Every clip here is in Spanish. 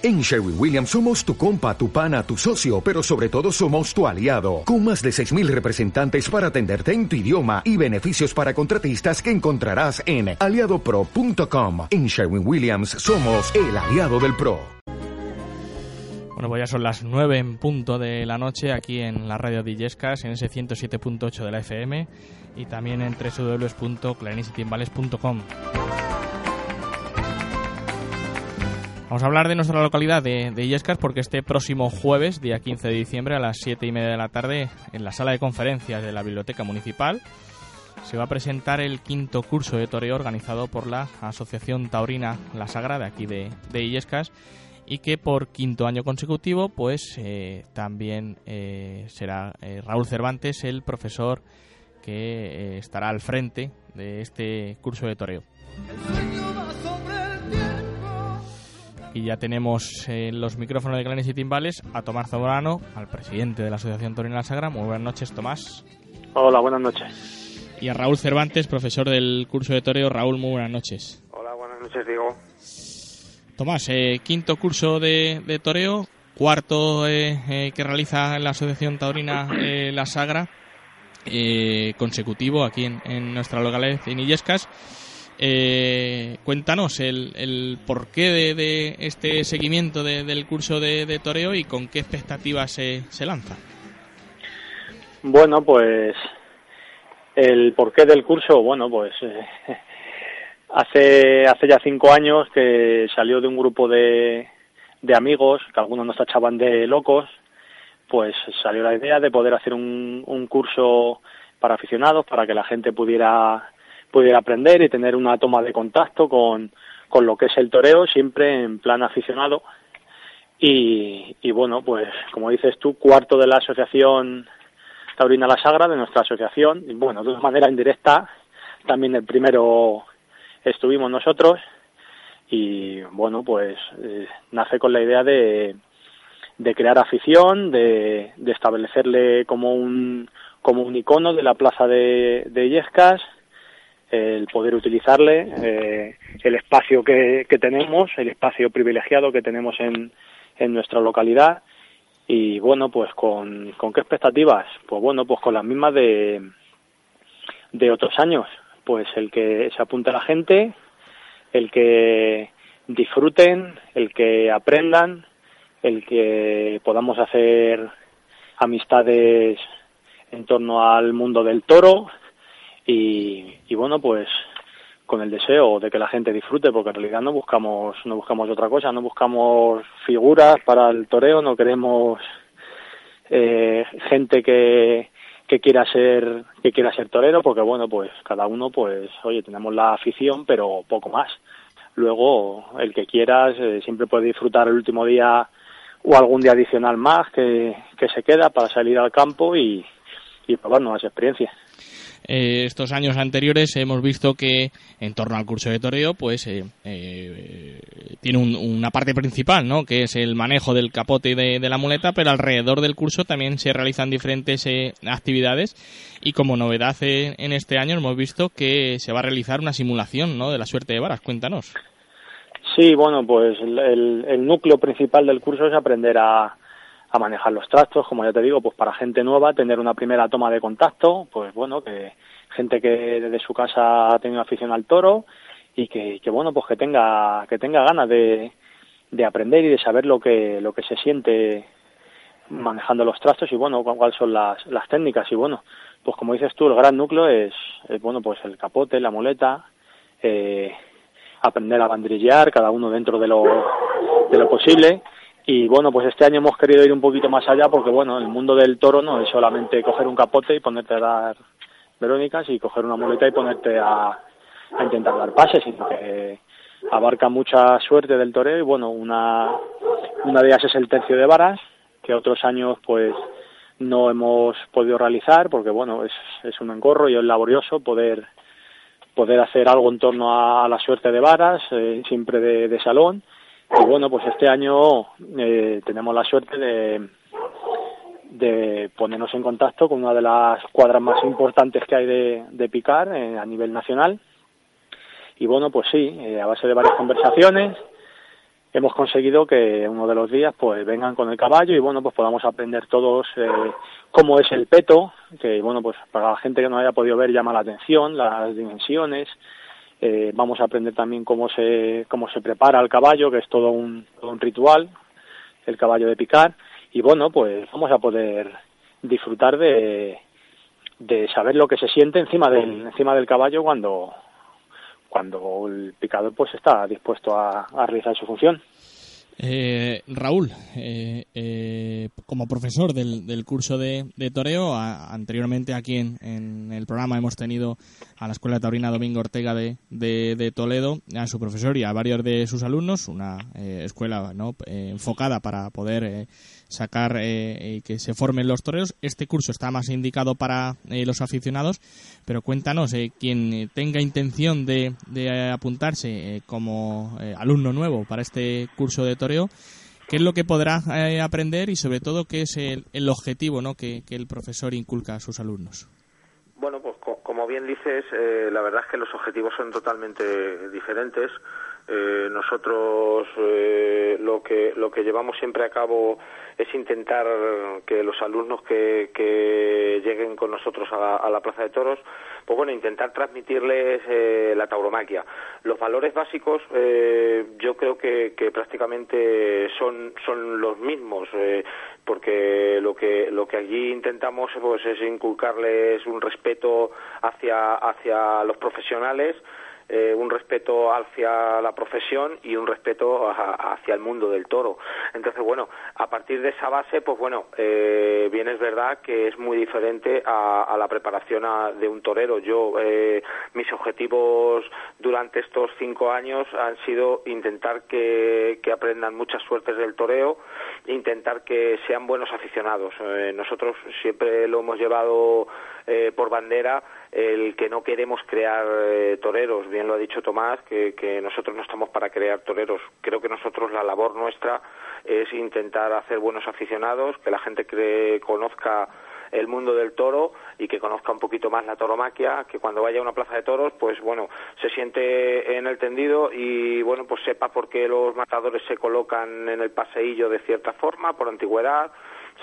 En Sherwin Williams somos tu compa, tu pana, tu socio, pero sobre todo somos tu aliado, con más de 6.000 representantes para atenderte en tu idioma y beneficios para contratistas que encontrarás en aliadopro.com. En Sherwin Williams somos el aliado del PRO. Bueno, pues ya son las 9 en punto de la noche aquí en la radio de Illescas, en ese 107.8 de la FM y también en www.clarinesitimbales.com. Vamos a hablar de nuestra localidad de, de, Illescas porque este próximo jueves, día 15 de diciembre, a las 7 y media de la tarde, en la sala de conferencias de la Biblioteca Municipal, se va a presentar el quinto curso de toreo organizado por la Asociación Taurina La Sagrada aquí de, de Illescas y que por quinto año consecutivo pues eh, también eh, será eh, Raúl Cervantes el profesor que estará al frente de este curso de toreo. Y ya tenemos en los micrófonos de Clanes y Timbales a Tomás Zamorano, al presidente de la Asociación Torina La Sagra. Muy buenas noches, Tomás. Hola, buenas noches. Y a Raúl Cervantes, profesor del curso de toreo. Raúl, muy buenas noches. Hola, buenas noches, Diego. Tomás, eh, quinto curso de, de toreo, cuarto eh, eh, que realiza la Asociación Taurina eh, La Sagra, eh, consecutivo aquí en, en, nuestra localidad en Illescas. Eh, cuéntanos el, el porqué de, este seguimiento de, del curso de, de, toreo y con qué expectativas se, se lanza. Bueno, pues el porqué del curso, bueno, pues eh, hace hace ya cinco años que salió de un grupo de, de amigos, que algunos nos tachaban de locos, pues salió la idea de poder hacer un, un curso para aficionados, para que la gente pudiera pudiera aprender y tener una toma de contacto con, con lo que es el toreo, siempre en plan aficionado. Y, y bueno, pues como dices tú, cuarto de la asociación Taurina La Sagra, de nuestra asociación, y bueno, de una manera indirecta, también el primero estuvimos nosotros, y bueno, pues eh, nace con la idea de, de crear afición, de, de establecerle como un, como un icono de la plaza de, de el poder utilizarle, eh, el espacio que, que, tenemos, el espacio privilegiado que tenemos en, en nuestra localidad. Y bueno, pues con, con qué expectativas, pues bueno, pues con las mismas de, de otros años, pues el que se apunte a la gente, el que disfruten, el que aprendan, el que podamos hacer amistades en torno al mundo del toro, y, bueno, pues con el deseo de que la gente disfrute, porque en realidad no buscamos, no buscamos otra cosa, no buscamos figuras para el toreo, no queremos eh, gente que, que quiera ser, que quiera ser torero, porque bueno, pues cada uno, pues, oye, tenemos la afición, pero poco más. Luego, el que quieras, eh, siempre puede disfrutar el último día o algún día adicional más que, que se queda para salir al campo y, y probar nuevas experiencias eh, estos años anteriores hemos visto que en torno al curso de toreo pues eh, eh, tiene un, una parte principal no que es el manejo del capote de, de, la muleta pero alrededor del curso también se realizan diferentes eh, actividades. Y como novedad en este año hemos visto que se va a realizar una simulación no de la suerte de varas. Cuéntanos. Sí bueno pues el, el núcleo principal del curso es aprender a a manejar los trastos, como ya te digo, pues para gente nueva, tener una primera toma de contacto, pues bueno, que gente que desde su casa ha tenido afición al toro y que, que bueno, pues que tenga, que tenga ganas de, de aprender y de saber lo que, lo que se siente manejando los trastos y bueno, cuáles son las, las técnicas. Y bueno, pues como dices tú, el gran núcleo es, es bueno, pues el capote, la muleta, eh, aprender a bandrillear, cada uno dentro de lo, de lo posible y bueno, pues este año hemos querido ir un poquito más allá porque bueno, el mundo del toro no es solamente coger un capote y ponerte a dar verónicas y coger una muleta y ponerte a, intentar dar pases, sino que abarca mucha suerte del toreo y bueno, una, una de ellas es el tercio de varas, que otros años pues no hemos podido realizar porque bueno, es, es un engorro y es laborioso poder poder hacer algo en torno a la suerte de varas, eh, siempre de, de salón y bueno, pues este año eh, tenemos la suerte de, ponernos en contacto con una de las cuadras más importantes que hay de, de picar eh, a nivel nacional. Y bueno, pues sí, eh, a base de varias conversaciones, hemos conseguido que uno de los días pues vengan con el caballo y bueno pues podamos aprender todos eh, cómo es el peto que bueno pues para la gente que no haya podido ver llama la atención las dimensiones eh, vamos a aprender también cómo se cómo se prepara el caballo que es todo un, todo un ritual el caballo de picar y bueno pues vamos a poder disfrutar de de saber lo que se siente encima del encima del caballo cuando cuando el picador pues está dispuesto a, realizar su función. Eh, Raúl, eh, eh, como profesor del, del curso de, de toreo, anteriormente aquí en, en, el programa hemos tenido a la Escuela Taurina Domingo Ortega de, de, Toledo, a su profesor y a varios de sus alumnos, una escuela ¿no? enfocada para poder sacar eh, y que se formen los toreros. Este curso está más indicado para eh, los aficionados, pero cuéntanos, eh, quien tenga intención de, de apuntarse como alumno nuevo para este curso de toreo, ¿qué es lo que podrá aprender y sobre todo qué es el, el objetivo ¿no? que, que, el profesor inculca a sus alumnos? Bueno, pues como bien dices, la verdad es que los objetivos son totalmente diferentes. Nosotros lo que lo que llevamos siempre a cabo es intentar que los alumnos que, lleguen con nosotros a, la Plaza de Toros, pues bueno, intentar transmitirles eh, la tauromaquia. Los valores básicos eh, yo creo que, que, prácticamente son, son los mismos, eh, porque lo que, lo que allí intentamos pues, es inculcarles un respeto hacia, hacia los profesionales, eh, un respeto hacia la profesión y un respeto hacia el mundo del toro. Entonces, bueno, a partir de esa base, pues bueno, eh, bien es verdad que es muy diferente a, la preparación de un torero. Yo, eh, mis objetivos durante estos cinco años han sido intentar que, que aprendan muchas suertes del toreo, intentar que sean buenos aficionados. nosotros siempre lo hemos llevado por bandera el que no queremos crear eh, toreros. Bien lo ha dicho Tomás, que, que, nosotros no estamos para crear toreros. Creo que nosotros la labor nuestra es intentar hacer buenos aficionados, que la gente conozca el mundo del toro y que conozca un poquito más la toromaquia, que cuando vaya a una plaza de toros, pues bueno, se siente en el tendido y bueno, pues sepa por qué los matadores se colocan en el paseillo de cierta forma, por antigüedad,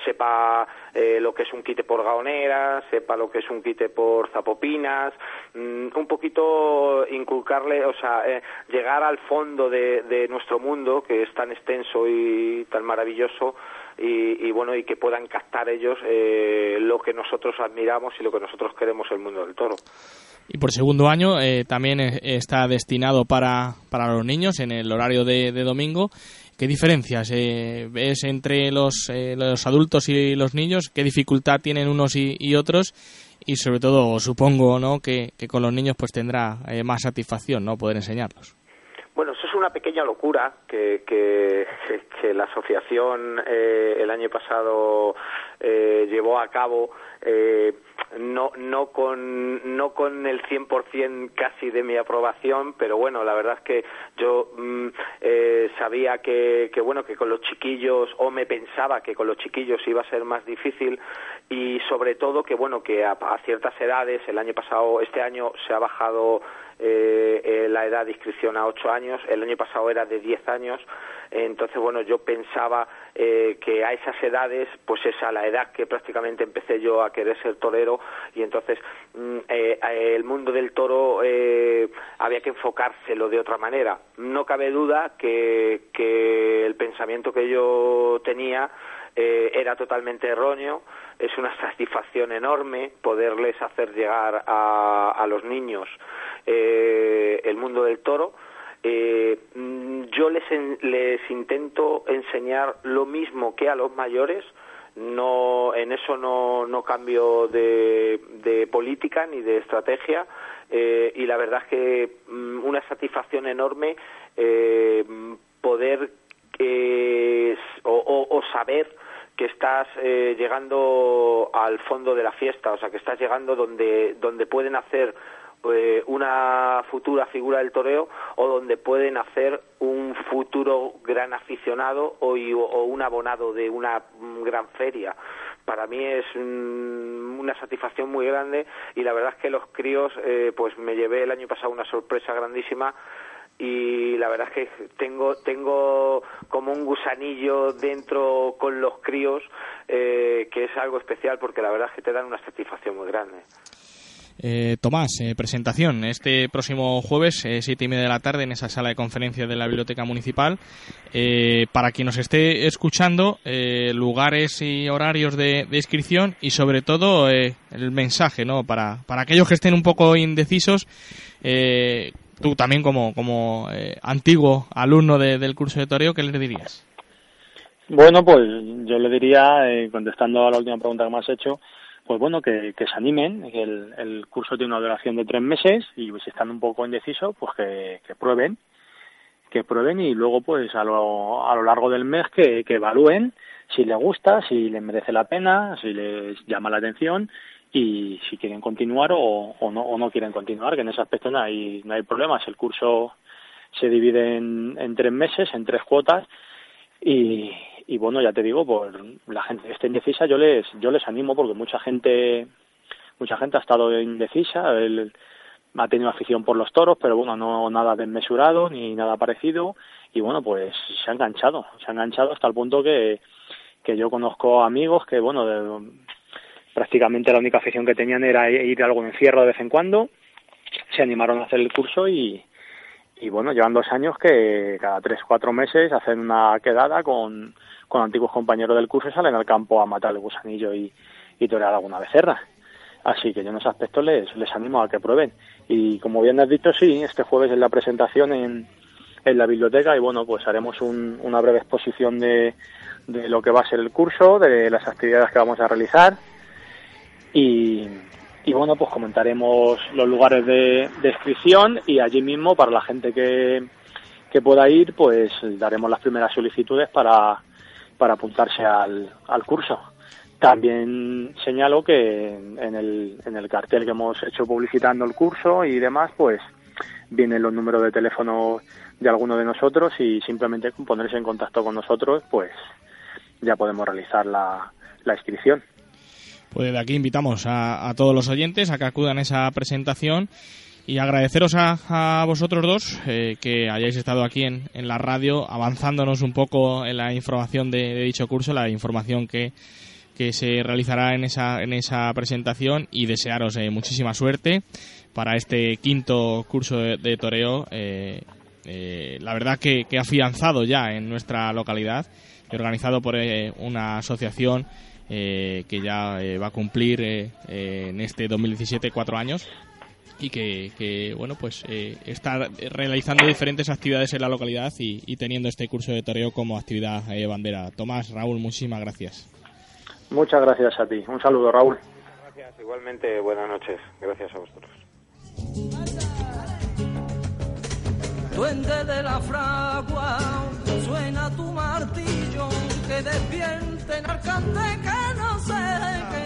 sepa eh, lo que es un quite por gaonera, sepa lo que es un quite por zapopinas, mm, un poquito inculcarle, o sea, eh, llegar al fondo de, de, nuestro mundo, que es tan extenso y tan maravilloso, y, y bueno, y que puedan captar ellos eh, lo que nosotros admiramos y lo que nosotros queremos el mundo del toro. Y por segundo año eh, también está destinado para, para los niños en el horario de, de domingo ¿Qué diferencias eh, ves entre los, eh, los adultos y los niños? ¿Qué dificultad tienen unos y, otros? Y sobre todo, supongo ¿no? que, con los niños pues tendrá eh, más satisfacción no poder enseñarlos. Bueno, eso es una pequeña locura que, que, la asociación el año pasado llevó a cabo no no con no con el 100% casi de mi aprobación pero bueno la verdad es que yo mm, eh, sabía que, que bueno que con los chiquillos o me pensaba que con los chiquillos iba a ser más difícil y sobre todo que bueno que a, ciertas edades el año pasado este año se ha bajado eh, eh, la edad de inscripción a 8 años el año pasado era de 10 años entonces bueno yo pensaba eh, que a esas edades pues es a la edad que prácticamente empecé yo a querer ser torero y entonces mm, eh, el mundo del toro eh, había que enfocárselo de otra manera no cabe duda que, el pensamiento que yo tenía era totalmente erróneo. Es una satisfacción enorme poderles hacer llegar a, a los niños eh, el mundo del toro. Eh, mm, yo les, les intento enseñar lo mismo que a los mayores, no en eso no, no cambio de, de, política ni de estrategia eh, y la verdad es que mm, una satisfacción enorme eh, poder eh, o, o, saber que estás eh, llegando al fondo de la fiesta, o sea, que estás llegando donde, donde pueden hacer eh, una futura figura del toreo o donde pueden hacer un futuro gran aficionado o, o un abonado de una gran feria para mí es una satisfacción muy grande y la verdad es que los críos, eh, pues me llevé el año pasado una sorpresa grandísima y la verdad es que tengo tengo como un gusanillo dentro con los críos eh, que es algo especial porque la verdad es que te dan una satisfacción muy grande. Eh, Tomás, eh, presentación este próximo jueves, eh, siete y media de la tarde, en esa sala de conferencias de la Biblioteca Municipal. para quien nos esté escuchando, lugares y horarios de, inscripción y sobre todo el mensaje, ¿no? Para, para aquellos que estén un poco indecisos, tú también como, como antiguo alumno del curso de toreo, ¿qué les dirías? Bueno, pues yo le diría, contestando a la última pregunta que me has hecho, pues bueno, que, que se animen, el, el, curso tiene una duración de tres meses y si están un poco indecisos, pues que, que prueben, que prueben y luego pues a lo, a lo largo del mes que, que evalúen si les gusta, si les merece la pena, si les llama la atención y si quieren continuar o, o, no, o no quieren continuar, que en ese aspecto no hay, no hay problemas. El curso se divide en, en tres meses, en tres cuotas y, y bueno, ya te digo, por la gente que esté indecisa, yo les, yo les animo porque mucha gente, mucha gente ha estado indecisa, él ha tenido afición por los toros, pero bueno, no nada desmesurado ni nada parecido y bueno, pues se ha enganchado, se ha enganchado hasta el punto que, que yo conozco amigos que bueno, de, prácticamente la única afición que tenían era ir a algún encierro de vez en cuando, se animaron a hacer el curso y, y bueno, llevan dos años que cada tres, cuatro meses hacen una quedada con, con antiguos compañeros del curso y salen al campo a matar el gusanillo y, y torear alguna becerra. Así que yo en ese aspecto les, les animo a que prueben. Y como bien has dicho, sí, este jueves es la presentación en, en la biblioteca y bueno, pues haremos un, una breve exposición de, de lo que va a ser el curso, de las actividades que vamos a realizar y, y bueno, pues comentaremos los lugares de, inscripción y allí mismo para la gente que, que pueda ir, pues daremos las primeras solicitudes para, para apuntarse al, al curso. También señalo que en el, en el cartel que hemos hecho publicitando el curso y demás, pues vienen los números de teléfono de alguno de nosotros y simplemente con ponerse en contacto con nosotros, pues ya podemos realizar la, la inscripción. Pues de aquí invitamos a, todos los oyentes a que acudan a esa presentación y agradeceros a, vosotros dos eh, que hayáis estado aquí en, la radio avanzándonos un poco en la información de, dicho curso, la información que, se realizará en esa, en esa presentación y desearos eh, muchísima suerte para este quinto curso de, toreo. Eh, la verdad que, que afianzado ya en nuestra localidad y organizado por una asociación eh, que ya eh, va a cumplir eh, en este 2017 cuatro años y que, que bueno pues está realizando diferentes actividades en la localidad y, y teniendo este curso de toreo como actividad bandera. Tomás, Raúl, muchísimas gracias. Muchas gracias a ti. Un saludo, Raúl. Gracias, igualmente. Buenas noches. Gracias a vosotros. Duende de la fragua, suena tu martillo, que despierten arcante que no se